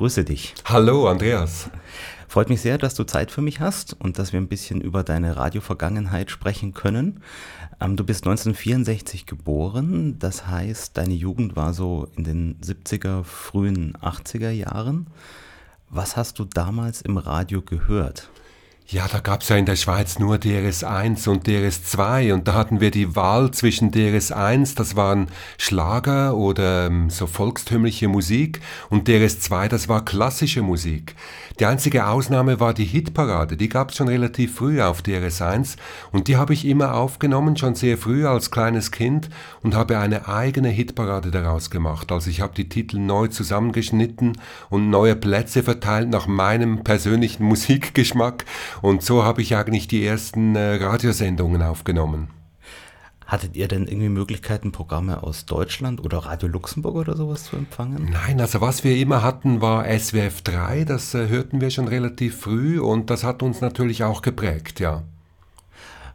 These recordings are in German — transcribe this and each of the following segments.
grüße dich. Hallo, Andreas. Freut mich sehr, dass du Zeit für mich hast und dass wir ein bisschen über deine Radiovergangenheit sprechen können. Ähm, du bist 1964 geboren, das heißt, deine Jugend war so in den 70er, frühen 80er Jahren. Was hast du damals im Radio gehört? Ja, da gab es ja in der Schweiz nur DRS1 und DRS2 und da hatten wir die Wahl zwischen DRS1, das waren Schlager oder ähm, so volkstümliche Musik und DRS2, das war klassische Musik. Die einzige Ausnahme war die Hitparade, die gab es schon relativ früh auf DRS1 und die habe ich immer aufgenommen, schon sehr früh als kleines Kind und habe eine eigene Hitparade daraus gemacht. Also ich habe die Titel neu zusammengeschnitten und neue Plätze verteilt nach meinem persönlichen Musikgeschmack und so habe ich eigentlich die ersten äh, Radiosendungen aufgenommen. Hattet ihr denn irgendwie Möglichkeiten, Programme aus Deutschland oder Radio Luxemburg oder sowas zu empfangen? Nein, also was wir immer hatten, war SWF 3, das äh, hörten wir schon relativ früh und das hat uns natürlich auch geprägt, ja.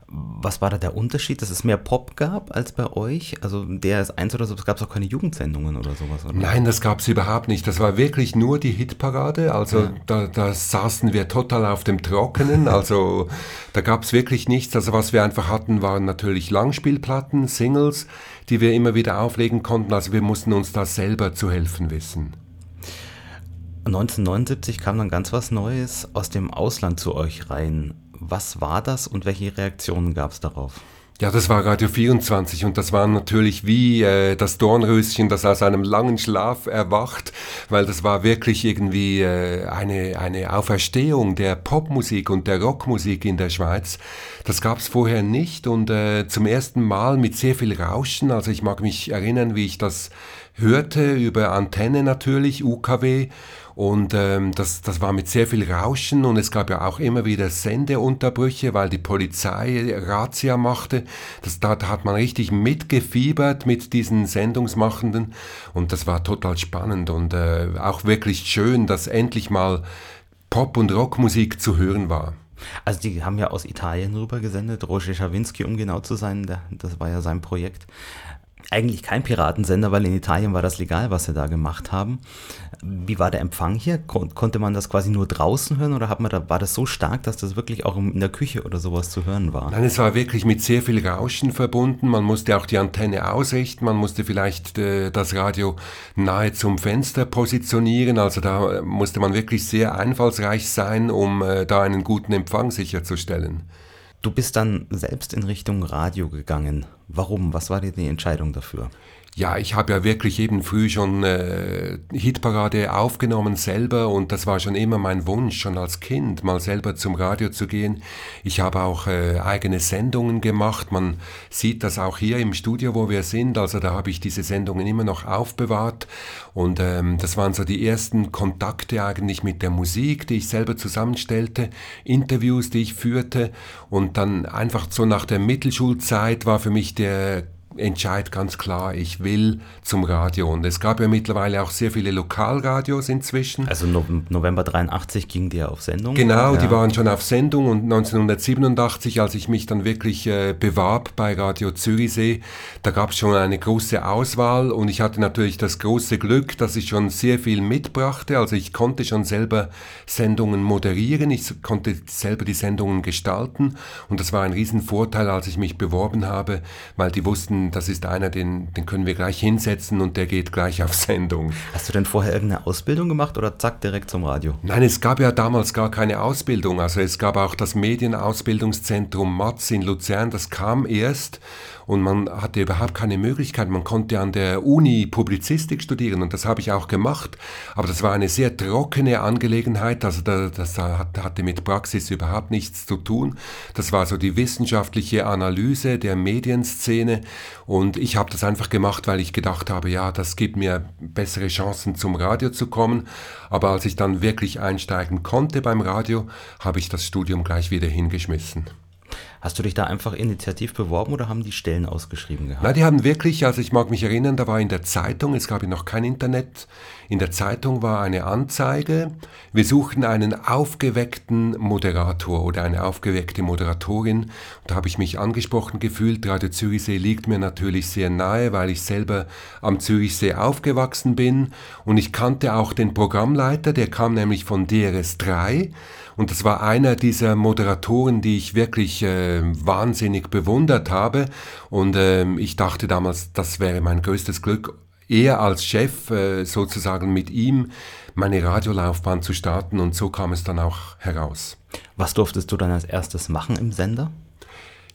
Was war da der Unterschied, dass es mehr Pop gab als bei euch? Also der ist eins oder so, es gab auch keine Jugendsendungen oder sowas, oder? Nein, das gab es überhaupt nicht. Das war wirklich nur die Hitparade. Also ja. da, da saßen wir total auf dem Trockenen. Also da gab es wirklich nichts. Also was wir einfach hatten, waren natürlich Langspielplatten, Singles, die wir immer wieder auflegen konnten. Also wir mussten uns da selber zu helfen wissen. 1979 kam dann ganz was Neues aus dem Ausland zu euch rein. Was war das und welche Reaktionen gab es darauf? Ja, das war Radio 24 und das war natürlich wie äh, das Dornröschen, das aus einem langen Schlaf erwacht, weil das war wirklich irgendwie äh, eine, eine Auferstehung der Popmusik und der Rockmusik in der Schweiz. Das gab es vorher nicht und äh, zum ersten Mal mit sehr viel Rauschen. Also ich mag mich erinnern, wie ich das hörte über Antenne natürlich, UKW und ähm, das, das war mit sehr viel Rauschen und es gab ja auch immer wieder Sendeunterbrüche, weil die Polizei Razzia machte. Das, da, hat man richtig mitgefiebert mit diesen Sendungsmachenden und das war total spannend und äh, auch wirklich schön, dass endlich mal Pop- und Rockmusik zu hören war. Also die haben ja aus Italien rüber gesendet, Roger Schawinski, um genau zu sein, das war ja sein Projekt eigentlich kein Piratensender, weil in Italien war das legal, was sie da gemacht haben. Wie war der Empfang hier? Kon konnte man das quasi nur draußen hören oder hat man da, war das so stark, dass das wirklich auch in der Küche oder sowas zu hören war? Nein, es war wirklich mit sehr viel Rauschen verbunden. Man musste auch die Antenne ausrichten, man musste vielleicht äh, das Radio nahe zum Fenster positionieren. Also da musste man wirklich sehr einfallsreich sein, um äh, da einen guten Empfang sicherzustellen. Du bist dann selbst in Richtung Radio gegangen. Warum? Was war dir die Entscheidung dafür? Ja, ich habe ja wirklich eben früh schon äh, Hitparade aufgenommen selber und das war schon immer mein Wunsch, schon als Kind mal selber zum Radio zu gehen. Ich habe auch äh, eigene Sendungen gemacht. Man sieht das auch hier im Studio, wo wir sind. Also da habe ich diese Sendungen immer noch aufbewahrt und ähm, das waren so die ersten Kontakte eigentlich mit der Musik, die ich selber zusammenstellte, Interviews, die ich führte und dann einfach so nach der Mittelschulzeit war für mich der entscheide ganz klar, ich will zum Radio. Und es gab ja mittlerweile auch sehr viele Lokalradios inzwischen. Also no November 83 ging die ja auf Sendung? Genau, ja. die waren schon auf Sendung und 1987, als ich mich dann wirklich äh, bewarb bei Radio Zürichsee, da gab es schon eine große Auswahl und ich hatte natürlich das große Glück, dass ich schon sehr viel mitbrachte. Also ich konnte schon selber Sendungen moderieren, ich konnte selber die Sendungen gestalten und das war ein Riesenvorteil, als ich mich beworben habe, weil die wussten, das ist einer, den, den können wir gleich hinsetzen und der geht gleich auf Sendung. Hast du denn vorher irgendeine Ausbildung gemacht oder zack direkt zum Radio? Nein, es gab ja damals gar keine Ausbildung. Also es gab auch das Medienausbildungszentrum Matz in Luzern, das kam erst und man hatte überhaupt keine Möglichkeit. Man konnte an der Uni Publizistik studieren und das habe ich auch gemacht, aber das war eine sehr trockene Angelegenheit, also das hatte mit Praxis überhaupt nichts zu tun. Das war so die wissenschaftliche Analyse der Medienszene und ich habe das einfach gemacht, weil ich gedacht habe, ja, das gibt mir bessere Chancen zum Radio zu kommen, aber als ich dann wirklich einsteigen konnte beim Radio, habe ich das Studium gleich wieder hingeschmissen. Hast du dich da einfach initiativ beworben oder haben die Stellen ausgeschrieben gehabt? Na, die haben wirklich, also ich mag mich erinnern, da war in der Zeitung, es gab ja noch kein Internet, in der Zeitung war eine Anzeige, wir suchten einen aufgeweckten Moderator oder eine aufgeweckte Moderatorin. Da habe ich mich angesprochen gefühlt. Radio Zürichsee liegt mir natürlich sehr nahe, weil ich selber am Zürichsee aufgewachsen bin. Und ich kannte auch den Programmleiter, der kam nämlich von DRS3. Und das war einer dieser Moderatoren, die ich wirklich äh, wahnsinnig bewundert habe. Und äh, ich dachte damals, das wäre mein größtes Glück, eher als Chef äh, sozusagen mit ihm meine Radiolaufbahn zu starten. Und so kam es dann auch heraus. Was durftest du dann als erstes machen im Sender?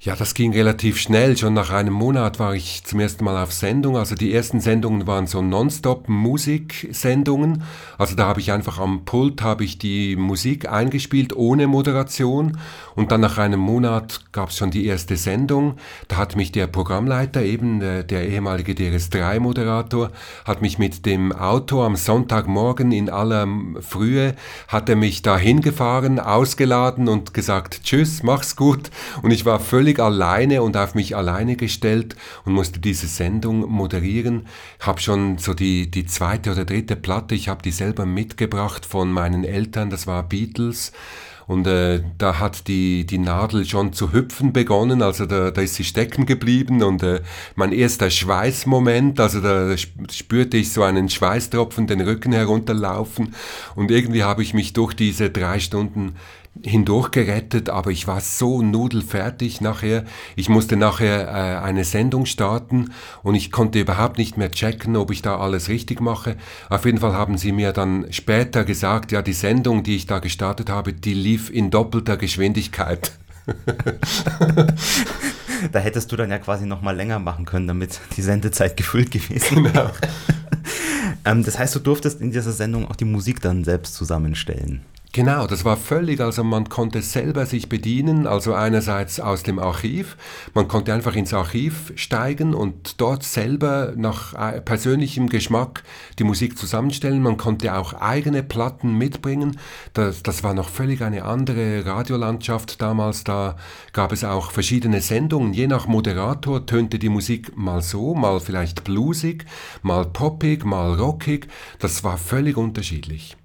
Ja, das ging relativ schnell. Schon nach einem Monat war ich zum ersten Mal auf Sendung. Also die ersten Sendungen waren so Nonstop-Musiksendungen. Also da habe ich einfach am Pult habe ich die Musik eingespielt ohne Moderation. Und dann nach einem Monat gab es schon die erste Sendung. Da hat mich der Programmleiter, eben der, der ehemalige DRS3-Moderator, hat mich mit dem Auto am Sonntagmorgen in aller Frühe, hat er mich da hingefahren, ausgeladen und gesagt, tschüss, mach's gut. Und ich war völlig völlig alleine und auf mich alleine gestellt und musste diese Sendung moderieren. Habe schon so die, die zweite oder dritte Platte, ich habe die selber mitgebracht von meinen Eltern, das war Beatles. Und äh, da hat die, die Nadel schon zu hüpfen begonnen, also da, da ist sie stecken geblieben und äh, mein erster Schweißmoment, also da spürte ich so einen Schweißtropfen den Rücken herunterlaufen und irgendwie habe ich mich durch diese drei Stunden hindurch gerettet, aber ich war so nudelfertig nachher. Ich musste nachher äh, eine Sendung starten und ich konnte überhaupt nicht mehr checken, ob ich da alles richtig mache. Auf jeden Fall haben sie mir dann später gesagt, ja, die Sendung, die ich da gestartet habe, die lief in doppelter Geschwindigkeit. da hättest du dann ja quasi noch mal länger machen können, damit die Sendezeit gefüllt gewesen wäre. Genau. ähm, das heißt, du durftest in dieser Sendung auch die Musik dann selbst zusammenstellen. Genau, das war völlig, also man konnte selber sich bedienen, also einerseits aus dem Archiv, man konnte einfach ins Archiv steigen und dort selber nach äh, persönlichem Geschmack die Musik zusammenstellen, man konnte auch eigene Platten mitbringen, das, das war noch völlig eine andere Radiolandschaft damals, da gab es auch verschiedene Sendungen, je nach Moderator tönte die Musik mal so, mal vielleicht bluesig, mal poppig, mal rockig, das war völlig unterschiedlich.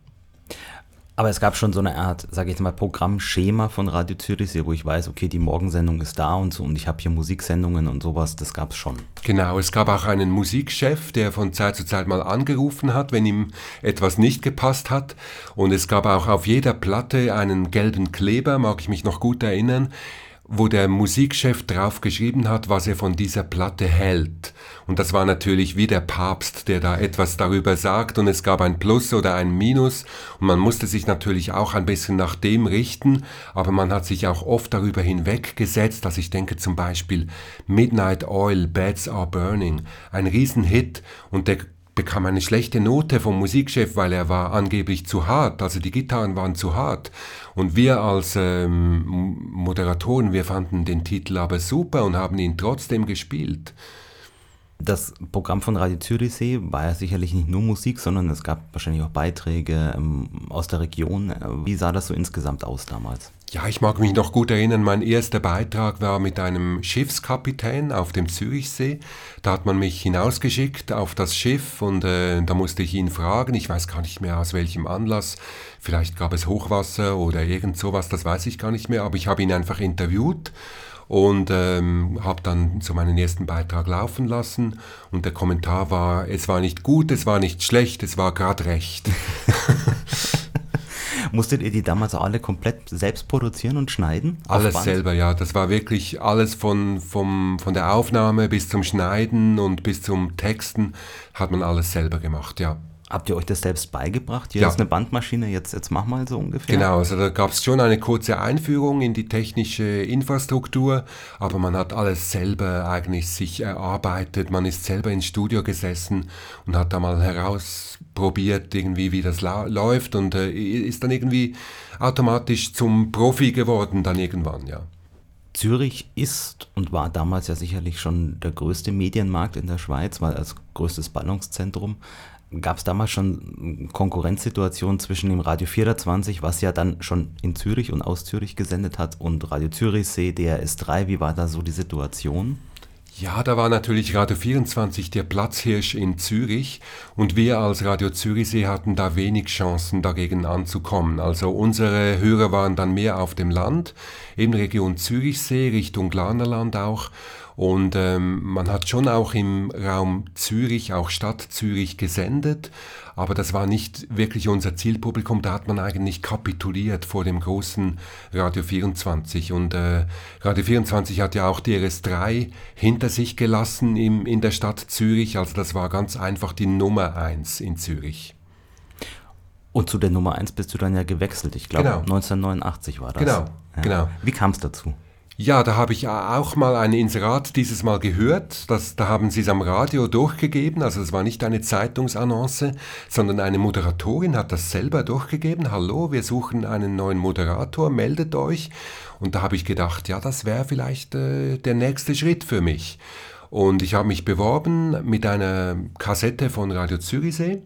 Aber es gab schon so eine Art, sage ich jetzt mal, Programmschema von Radio Zürichsee, wo ich weiß, okay, die Morgensendung ist da und so und ich habe hier Musiksendungen und sowas, das gab es schon. Genau, es gab auch einen Musikchef, der von Zeit zu Zeit mal angerufen hat, wenn ihm etwas nicht gepasst hat. Und es gab auch auf jeder Platte einen gelben Kleber, mag ich mich noch gut erinnern, wo der Musikchef drauf geschrieben hat, was er von dieser Platte hält. Und das war natürlich wie der Papst, der da etwas darüber sagt. Und es gab ein Plus oder ein Minus. Und man musste sich natürlich auch ein bisschen nach dem richten, aber man hat sich auch oft darüber hinweggesetzt, dass ich denke zum Beispiel Midnight Oil, Beds Are Burning, ein Riesenhit. Und der bekam eine schlechte Note vom Musikchef, weil er war angeblich zu hart, also die Gitarren waren zu hart. Und wir als ähm, Moderatoren, wir fanden den Titel aber super und haben ihn trotzdem gespielt. Das Programm von Radio Zürichsee war ja sicherlich nicht nur Musik, sondern es gab wahrscheinlich auch Beiträge ähm, aus der Region. Wie sah das so insgesamt aus damals? Ja, ich mag mich noch gut erinnern, mein erster Beitrag war mit einem Schiffskapitän auf dem Zürichsee. Da hat man mich hinausgeschickt auf das Schiff und äh, da musste ich ihn fragen, ich weiß gar nicht mehr aus welchem Anlass, vielleicht gab es Hochwasser oder irgend sowas, das weiß ich gar nicht mehr, aber ich habe ihn einfach interviewt und ähm, habe dann so meinen ersten Beitrag laufen lassen und der Kommentar war, es war nicht gut, es war nicht schlecht, es war gerade recht. Musstet ihr die damals alle komplett selbst produzieren und schneiden? Alles selber, ja. Das war wirklich alles von, vom, von der Aufnahme bis zum Schneiden und bis zum Texten hat man alles selber gemacht, ja. Habt ihr euch das selbst beigebracht? Hier ja. ist eine Bandmaschine, jetzt, jetzt mach mal so ungefähr. Genau, also da gab es schon eine kurze Einführung in die technische Infrastruktur, aber man hat alles selber eigentlich sich erarbeitet. Man ist selber ins Studio gesessen und hat da mal herausprobiert, irgendwie, wie das läuft und äh, ist dann irgendwie automatisch zum Profi geworden, dann irgendwann, ja. Zürich ist und war damals ja sicherlich schon der größte Medienmarkt in der Schweiz, weil als größtes Ballungszentrum Gab es damals schon Konkurrenzsituationen zwischen dem Radio 420, was ja dann schon in Zürich und aus Zürich gesendet hat, und Radio Zürichsee, DRS3? Wie war da so die Situation? Ja, da war natürlich Radio 24 der Platzhirsch in Zürich und wir als Radio Zürichsee hatten da wenig Chancen dagegen anzukommen. Also unsere Hörer waren dann mehr auf dem Land, eben Region Zürichsee, Richtung Glanerland auch und ähm, man hat schon auch im Raum Zürich, auch Stadt Zürich gesendet, aber das war nicht wirklich unser Zielpublikum. Da hat man eigentlich kapituliert vor dem großen Radio 24. Und äh, Radio 24 hat ja auch DRS3 hinter sich gelassen im, in der Stadt Zürich. Also das war ganz einfach die Nummer 1 in Zürich. Und zu der Nummer 1 bist du dann ja gewechselt. Ich glaube, genau. 1989 war das. Genau, ja. genau. Wie kam es dazu? Ja, da habe ich auch mal ein Inserat dieses Mal gehört. Das, da haben sie es am Radio durchgegeben. Also es war nicht eine Zeitungsannonce, sondern eine Moderatorin hat das selber durchgegeben. Hallo, wir suchen einen neuen Moderator, meldet euch. Und da habe ich gedacht, ja, das wäre vielleicht äh, der nächste Schritt für mich. Und ich habe mich beworben mit einer Kassette von Radio Zürichsee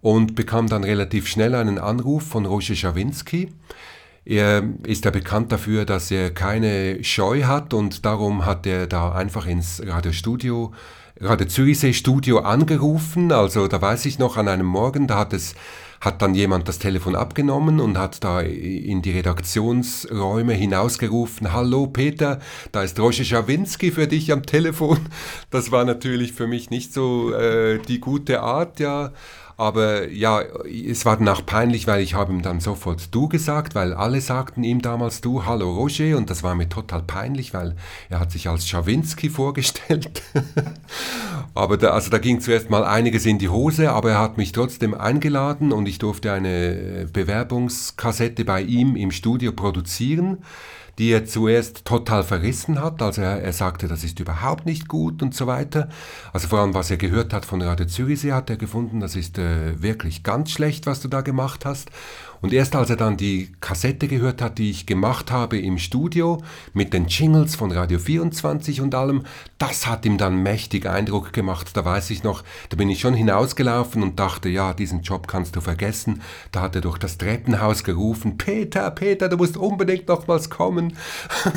und bekam dann relativ schnell einen Anruf von Roger Schawinski er ist ja bekannt dafür, dass er keine Scheu hat und darum hat er da einfach ins Radiostudio, Radio Zürichsee Studio angerufen. Also da weiß ich noch an einem Morgen, da hat es hat dann jemand das Telefon abgenommen und hat da in die Redaktionsräume hinausgerufen, Hallo Peter, da ist Roger Schawinski für dich am Telefon. Das war natürlich für mich nicht so äh, die gute Art, ja. Aber ja, es war dann auch peinlich, weil ich habe ihm dann sofort du gesagt, weil alle sagten ihm damals du, hallo Roger, und das war mir total peinlich, weil er hat sich als Schawinski vorgestellt. aber da, also da ging zuerst mal einiges in die Hose, aber er hat mich trotzdem eingeladen und ich durfte eine Bewerbungskassette bei ihm im Studio produzieren die er zuerst total verrissen hat. Also er, er, sagte, das ist überhaupt nicht gut und so weiter. Also vor allem, was er gehört hat von Radio Zürichsee, hat er gefunden, das ist äh, wirklich ganz schlecht, was du da gemacht hast. Und erst als er dann die Kassette gehört hat, die ich gemacht habe im Studio mit den Jingles von Radio 24 und allem, das hat ihm dann mächtig Eindruck gemacht. Da weiß ich noch, da bin ich schon hinausgelaufen und dachte, ja, diesen Job kannst du vergessen. Da hat er durch das Treppenhaus gerufen, Peter, Peter, du musst unbedingt nochmals kommen.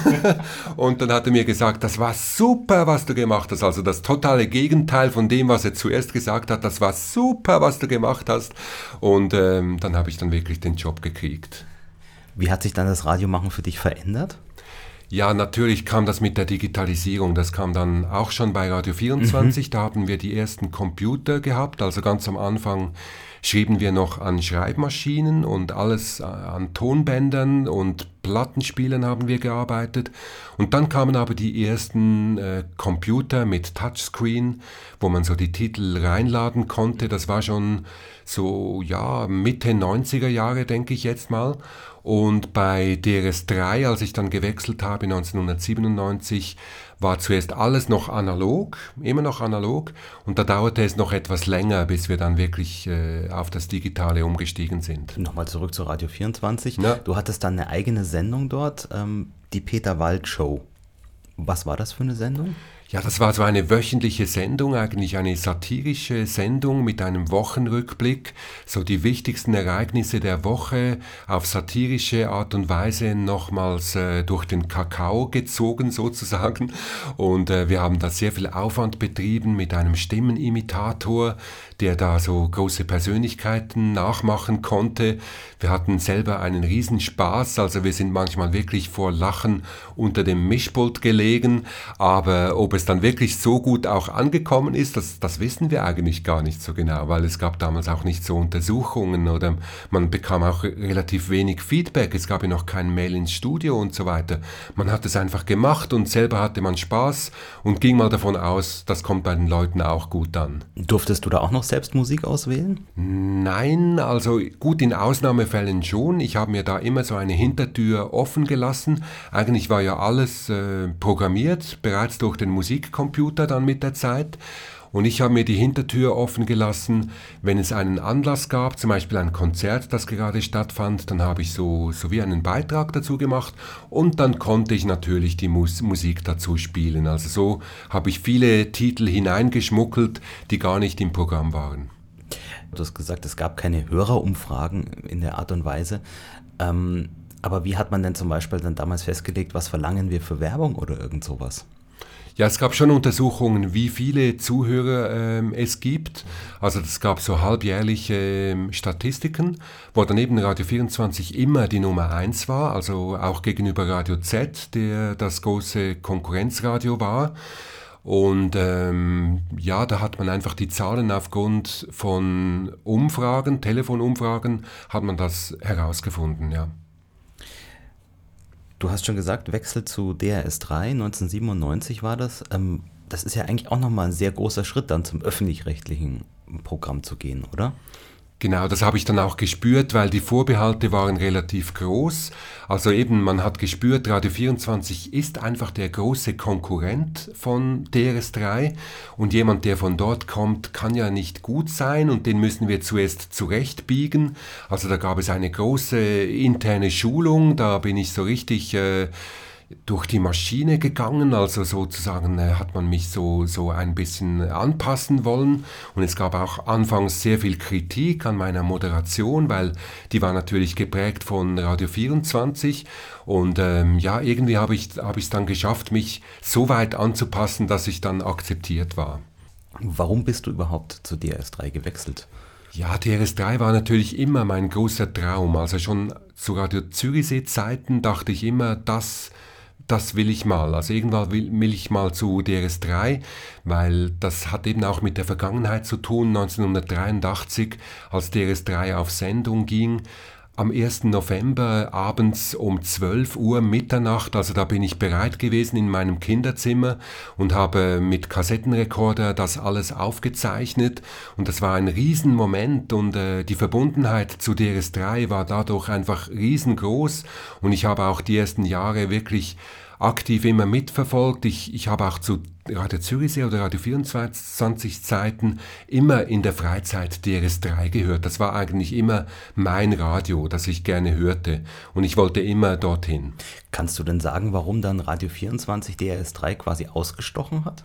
und dann hat er mir gesagt, das war super, was du gemacht hast. Also das totale Gegenteil von dem, was er zuerst gesagt hat. Das war super, was du gemacht hast. Und ähm, dann habe ich dann wirklich den Job gekriegt. Wie hat sich dann das Radiomachen für dich verändert? Ja, natürlich kam das mit der Digitalisierung. Das kam dann auch schon bei Radio 24. Mhm. Da haben wir die ersten Computer gehabt. Also ganz am Anfang schrieben wir noch an Schreibmaschinen und alles an Tonbändern und Plattenspielen haben wir gearbeitet. Und dann kamen aber die ersten äh, Computer mit Touchscreen, wo man so die Titel reinladen konnte. Das war schon so, ja, Mitte 90er Jahre, denke ich jetzt mal. Und bei DRS3, als ich dann gewechselt habe 1997, war zuerst alles noch analog, immer noch analog. Und da dauerte es noch etwas länger, bis wir dann wirklich äh, auf das Digitale umgestiegen sind. Nochmal zurück zu Radio 24. Ja. Du hattest dann eine eigene Sendung dort, ähm, die Peter Wald Show. Was war das für eine Sendung? Ja, das war so eine wöchentliche Sendung, eigentlich eine satirische Sendung mit einem Wochenrückblick, so die wichtigsten Ereignisse der Woche auf satirische Art und Weise nochmals äh, durch den Kakao gezogen sozusagen. Und äh, wir haben da sehr viel Aufwand betrieben mit einem Stimmenimitator, der da so große Persönlichkeiten nachmachen konnte. Wir hatten selber einen Riesenspaß, also wir sind manchmal wirklich vor Lachen unter dem Mischpult gelegen, aber ob es dann wirklich so gut auch angekommen ist, das, das wissen wir eigentlich gar nicht so genau, weil es gab damals auch nicht so Untersuchungen oder man bekam auch relativ wenig Feedback, es gab ja noch kein Mail ins Studio und so weiter. Man hat es einfach gemacht und selber hatte man Spaß und ging mal davon aus, das kommt bei den Leuten auch gut an. Durftest du da auch noch selbst Musik auswählen? Nein, also gut in Ausnahmefällen schon. Ich habe mir da immer so eine Hintertür offen gelassen. Eigentlich war ja alles äh, programmiert, bereits durch den Musikcomputer dann mit der Zeit. Und ich habe mir die Hintertür offen gelassen, wenn es einen Anlass gab, zum Beispiel ein Konzert, das gerade stattfand, dann habe ich so, so wie einen Beitrag dazu gemacht und dann konnte ich natürlich die Mus Musik dazu spielen. Also so habe ich viele Titel hineingeschmuggelt, die gar nicht im Programm waren. Du hast gesagt, es gab keine Hörerumfragen in der Art und Weise. Ähm, aber wie hat man denn zum Beispiel dann damals festgelegt, was verlangen wir für Werbung oder irgend sowas? Ja, es gab schon Untersuchungen, wie viele Zuhörer ähm, es gibt. Also es gab so halbjährliche ähm, Statistiken, wo daneben Radio 24 immer die Nummer 1 war, also auch gegenüber Radio Z, der das große Konkurrenzradio war. Und ähm, ja, da hat man einfach die Zahlen aufgrund von Umfragen, Telefonumfragen, hat man das herausgefunden, ja. Du hast schon gesagt, Wechsel zu DRS3, 1997 war das. Ähm, das ist ja eigentlich auch nochmal ein sehr großer Schritt dann zum öffentlich-rechtlichen Programm zu gehen, oder? Genau, das habe ich dann auch gespürt, weil die Vorbehalte waren relativ groß. Also eben, man hat gespürt, Radio 24 ist einfach der große Konkurrent von DRS3 und jemand, der von dort kommt, kann ja nicht gut sein und den müssen wir zuerst zurechtbiegen. Also da gab es eine große interne Schulung, da bin ich so richtig... Äh, durch die Maschine gegangen, also sozusagen äh, hat man mich so, so ein bisschen anpassen wollen und es gab auch anfangs sehr viel Kritik an meiner Moderation, weil die war natürlich geprägt von Radio 24 und ähm, ja, irgendwie habe ich es hab dann geschafft, mich so weit anzupassen, dass ich dann akzeptiert war. Warum bist du überhaupt zu DRS3 gewechselt? Ja, DRS3 war natürlich immer mein großer Traum. Also schon zu Radio Zürichsee-Zeiten dachte ich immer, das das will ich mal. Also irgendwann will, will ich mal zu DRS3, weil das hat eben auch mit der Vergangenheit zu tun. 1983, als DRS3 auf Sendung ging, am 1. November abends um 12 Uhr Mitternacht, also da bin ich bereit gewesen in meinem Kinderzimmer und habe mit Kassettenrekorder das alles aufgezeichnet und das war ein Riesenmoment und äh, die Verbundenheit zu DRS3 war dadurch einfach riesengroß und ich habe auch die ersten Jahre wirklich aktiv immer mitverfolgt. Ich, ich habe auch zu Radio Zürichsee oder Radio 24 Zeiten immer in der Freizeit DRS3 gehört. Das war eigentlich immer mein Radio, das ich gerne hörte. Und ich wollte immer dorthin. Kannst du denn sagen, warum dann Radio 24 DRS3 quasi ausgestochen hat?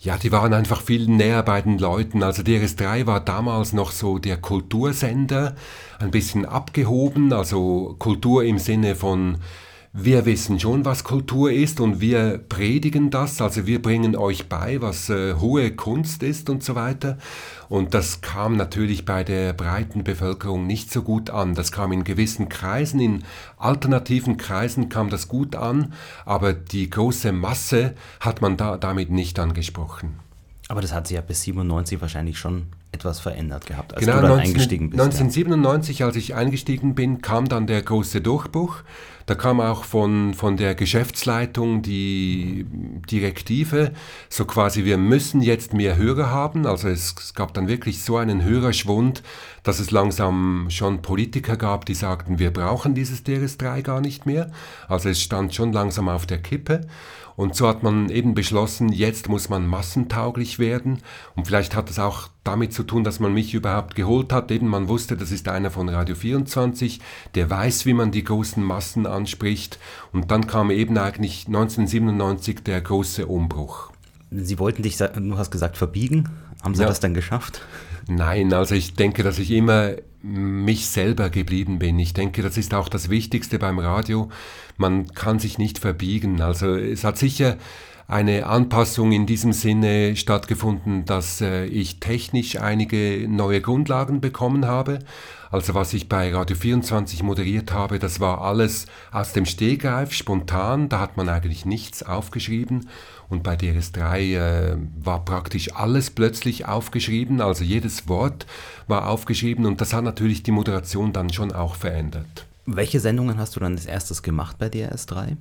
Ja, die waren einfach viel näher bei den Leuten. Also DRS3 war damals noch so der Kultursender, ein bisschen abgehoben, also Kultur im Sinne von wir wissen schon, was Kultur ist und wir predigen das, also wir bringen euch bei, was äh, hohe Kunst ist und so weiter. Und das kam natürlich bei der breiten Bevölkerung nicht so gut an. Das kam in gewissen Kreisen, in alternativen Kreisen kam das gut an, aber die große Masse hat man da, damit nicht angesprochen. Aber das hat sich ja bis 97 wahrscheinlich schon etwas verändert gehabt, als genau, du dann 19, eingestiegen bist. 1997, ja. als ich eingestiegen bin, kam dann der große Durchbruch. Da kam auch von, von der Geschäftsleitung die Direktive, so quasi, wir müssen jetzt mehr Hörer haben. Also es, es gab dann wirklich so einen Hörerschwund, dass es langsam schon Politiker gab, die sagten, wir brauchen dieses DRS3 gar nicht mehr. Also es stand schon langsam auf der Kippe. Und so hat man eben beschlossen, jetzt muss man massentauglich werden. Und vielleicht hat es auch damit zu tun, dass man mich überhaupt geholt hat. Eben man wusste, das ist einer von Radio 24, der weiß, wie man die großen Massen anspricht. Und dann kam eben eigentlich 1997 der große Umbruch. Sie wollten dich, du hast gesagt, verbiegen. Haben Sie ja. das dann geschafft? Nein, also ich denke, dass ich immer mich selber geblieben bin. Ich denke, das ist auch das Wichtigste beim Radio. Man kann sich nicht verbiegen. Also es hat sicher eine Anpassung in diesem Sinne stattgefunden, dass äh, ich technisch einige neue Grundlagen bekommen habe. Also was ich bei Radio 24 moderiert habe, das war alles aus dem Stehgreif, spontan, da hat man eigentlich nichts aufgeschrieben. Und bei DRS3 äh, war praktisch alles plötzlich aufgeschrieben, also jedes Wort war aufgeschrieben und das hat natürlich die Moderation dann schon auch verändert. Welche Sendungen hast du dann als erstes gemacht bei DRS3?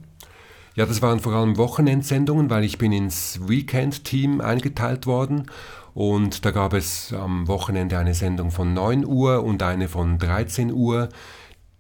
Ja, das waren vor allem Wochenendsendungen, weil ich bin ins Weekend-Team eingeteilt worden und da gab es am Wochenende eine Sendung von 9 Uhr und eine von 13 Uhr.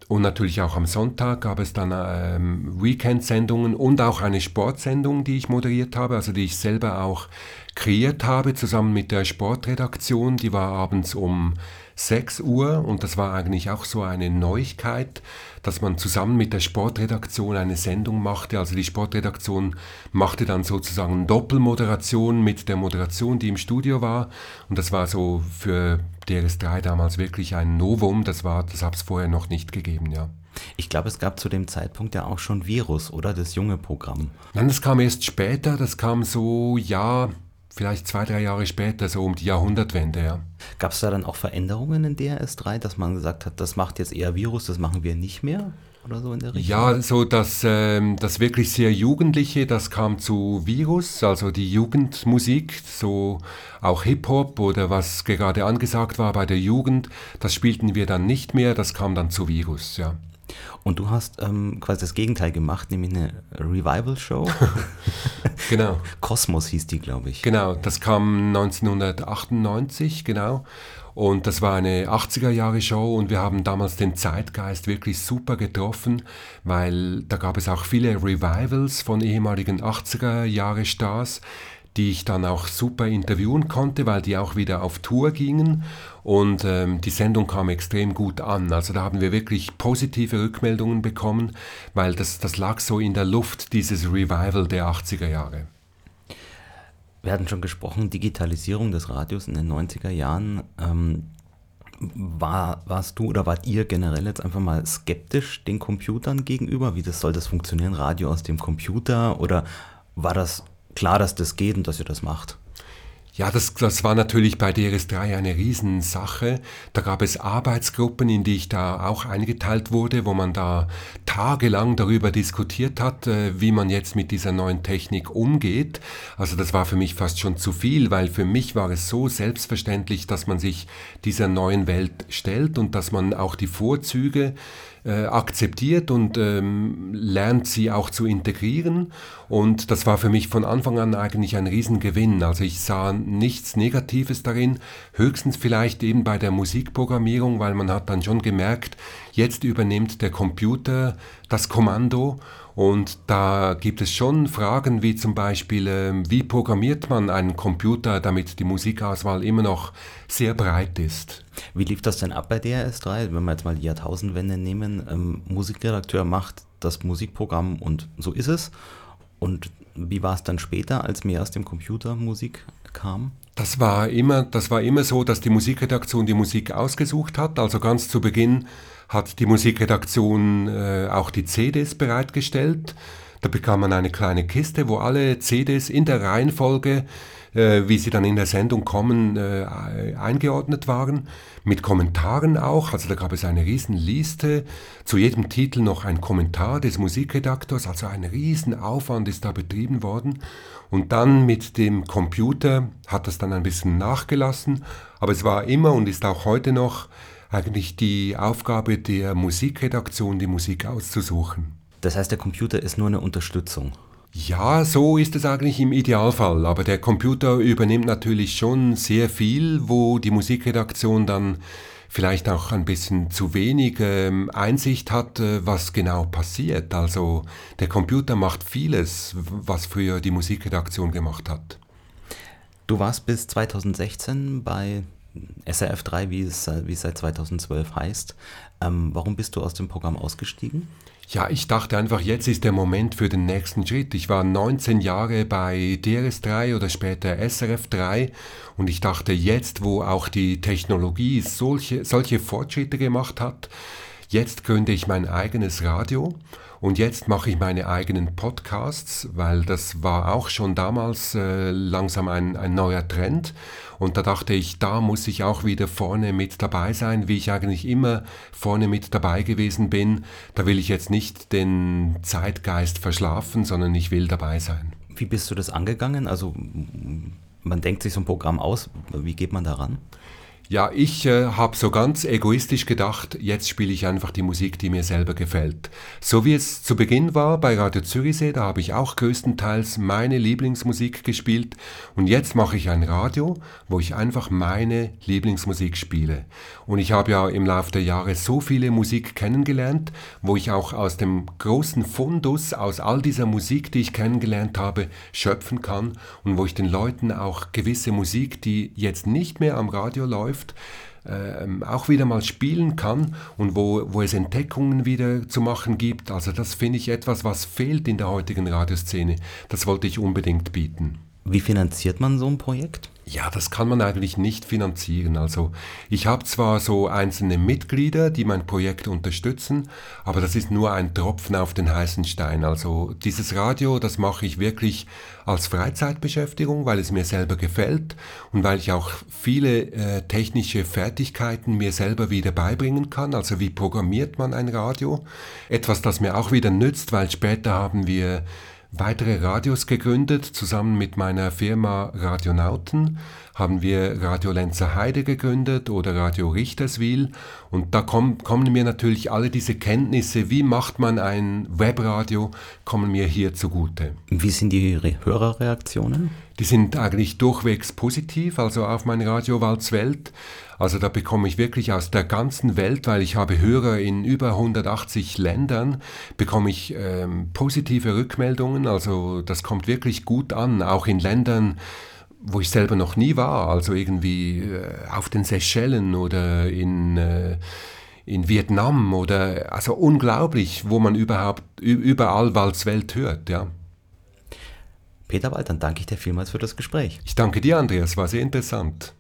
Und natürlich auch am Sonntag gab es dann ähm, Weekend-Sendungen und auch eine Sportsendung, die ich moderiert habe, also die ich selber auch kreiert habe, zusammen mit der Sportredaktion. Die war abends um 6 Uhr und das war eigentlich auch so eine Neuigkeit, dass man zusammen mit der Sportredaktion eine Sendung machte. Also die Sportredaktion machte dann sozusagen Doppelmoderation mit der Moderation, die im Studio war und das war so für DRS3 damals wirklich ein Novum, das war das habe es vorher noch nicht gegeben, ja. Ich glaube, es gab zu dem Zeitpunkt ja auch schon Virus, oder? Das junge Programm. Nein, das kam erst später, das kam so, ja, vielleicht zwei, drei Jahre später, so um die Jahrhundertwende, ja. Gab es da dann auch Veränderungen in DRS3, dass man gesagt hat, das macht jetzt eher Virus, das machen wir nicht mehr? Oder so in der Richtung? Ja, so das, ähm, das wirklich sehr Jugendliche, das kam zu Virus, also die Jugendmusik, so auch Hip-Hop oder was gerade angesagt war bei der Jugend, das spielten wir dann nicht mehr, das kam dann zu Virus, ja. Und du hast ähm, quasi das Gegenteil gemacht, nämlich eine Revival-Show. genau. Kosmos hieß die, glaube ich. Genau, das kam 1998, genau. Und das war eine 80er-Jahre-Show und wir haben damals den Zeitgeist wirklich super getroffen, weil da gab es auch viele Revivals von ehemaligen 80er-Jahre-Stars, die ich dann auch super interviewen konnte, weil die auch wieder auf Tour gingen und ähm, die Sendung kam extrem gut an. Also da haben wir wirklich positive Rückmeldungen bekommen, weil das, das lag so in der Luft, dieses Revival der 80er Jahre. Wir hatten schon gesprochen, Digitalisierung des Radios in den 90er Jahren. Ähm, war, warst du oder wart ihr generell jetzt einfach mal skeptisch den Computern gegenüber? Wie das soll das funktionieren, Radio aus dem Computer? Oder war das klar, dass das geht und dass ihr das macht. Ja, das, das war natürlich bei DRS3 eine Riesensache. Da gab es Arbeitsgruppen, in die ich da auch eingeteilt wurde, wo man da tagelang darüber diskutiert hat, äh, wie man jetzt mit dieser neuen Technik umgeht. Also das war für mich fast schon zu viel, weil für mich war es so selbstverständlich, dass man sich dieser neuen Welt stellt und dass man auch die Vorzüge äh, akzeptiert und ähm, lernt sie auch zu integrieren. Und das war für mich von Anfang an eigentlich ein Riesengewinn. Also ich sah nichts Negatives darin, höchstens vielleicht eben bei der Musikprogrammierung, weil man hat dann schon gemerkt, jetzt übernimmt der Computer das Kommando und da gibt es schon Fragen wie zum Beispiel, ähm, wie programmiert man einen Computer, damit die Musikauswahl immer noch sehr breit ist. Wie lief das denn ab bei DRS3? Wenn wir jetzt mal die Jahrtausendwende nehmen, ähm, Musikredakteur macht das Musikprogramm und so ist es. Und wie war es dann später, als mehr aus dem Computer Musik kam? Das war immer, das war immer so, dass die Musikredaktion die Musik ausgesucht hat. Also ganz zu Beginn hat die Musikredaktion äh, auch die CDs bereitgestellt. Da bekam man eine kleine Kiste, wo alle CDs in der Reihenfolge, äh, wie sie dann in der Sendung kommen, äh, eingeordnet waren, mit Kommentaren auch. Also da gab es eine Riesenliste, zu jedem Titel noch ein Kommentar des Musikredaktors, also ein Riesenaufwand ist da betrieben worden. Und dann mit dem Computer hat das dann ein bisschen nachgelassen, aber es war immer und ist auch heute noch eigentlich die Aufgabe der Musikredaktion, die Musik auszusuchen. Das heißt, der Computer ist nur eine Unterstützung. Ja, so ist es eigentlich im Idealfall, aber der Computer übernimmt natürlich schon sehr viel, wo die Musikredaktion dann vielleicht auch ein bisschen zu wenig ähm, Einsicht hat, äh, was genau passiert. Also der Computer macht vieles, was früher die Musikredaktion gemacht hat. Du warst bis 2016 bei SRF 3, wie es, wie es seit 2012 heißt. Ähm, warum bist du aus dem Programm ausgestiegen? Ja, ich dachte einfach, jetzt ist der Moment für den nächsten Schritt. Ich war 19 Jahre bei DRS3 oder später SRF3 und ich dachte, jetzt, wo auch die Technologie solche, solche Fortschritte gemacht hat, jetzt gründe ich mein eigenes Radio und jetzt mache ich meine eigenen Podcasts, weil das war auch schon damals äh, langsam ein, ein neuer Trend. Und da dachte ich, da muss ich auch wieder vorne mit dabei sein, wie ich eigentlich immer vorne mit dabei gewesen bin. Da will ich jetzt nicht den Zeitgeist verschlafen, sondern ich will dabei sein. Wie bist du das angegangen? Also man denkt sich so ein Programm aus, wie geht man daran? Ja, ich äh, habe so ganz egoistisch gedacht, jetzt spiele ich einfach die Musik, die mir selber gefällt. So wie es zu Beginn war bei Radio Zürichsee, da habe ich auch größtenteils meine Lieblingsmusik gespielt und jetzt mache ich ein Radio, wo ich einfach meine Lieblingsmusik spiele. Und ich habe ja im Laufe der Jahre so viele Musik kennengelernt, wo ich auch aus dem großen Fundus, aus all dieser Musik, die ich kennengelernt habe, schöpfen kann und wo ich den Leuten auch gewisse Musik, die jetzt nicht mehr am Radio läuft, läuft, äh, auch wieder mal spielen kann und wo, wo es Entdeckungen wieder zu machen gibt. Also das finde ich etwas, was fehlt in der heutigen Radioszene. Das wollte ich unbedingt bieten. Wie finanziert man so ein Projekt? Ja, das kann man eigentlich nicht finanzieren. Also ich habe zwar so einzelne Mitglieder, die mein Projekt unterstützen, aber das ist nur ein Tropfen auf den heißen Stein. Also dieses Radio, das mache ich wirklich als Freizeitbeschäftigung, weil es mir selber gefällt und weil ich auch viele äh, technische Fertigkeiten mir selber wieder beibringen kann. Also wie programmiert man ein Radio? Etwas, das mir auch wieder nützt, weil später haben wir weitere Radios gegründet. Zusammen mit meiner Firma Radionauten haben wir Radio Lenzer Heide gegründet oder Radio Richterswil. Und da kommen, kommen mir natürlich alle diese Kenntnisse, wie macht man ein Webradio, kommen mir hier zugute. Wie sind die Hörerreaktionen? Die sind eigentlich durchwegs positiv, also auf mein Radio Walzwelt. Also da bekomme ich wirklich aus der ganzen Welt, weil ich habe Hörer in über 180 Ländern, bekomme ich ähm, positive Rückmeldungen. Also das kommt wirklich gut an, auch in Ländern, wo ich selber noch nie war, also irgendwie äh, auf den Seychellen oder in, äh, in Vietnam oder also unglaublich, wo man überhaupt überall Walzwelt hört, ja. Peter Wald, dann danke ich dir vielmals für das Gespräch. Ich danke dir, Andreas, war sehr interessant.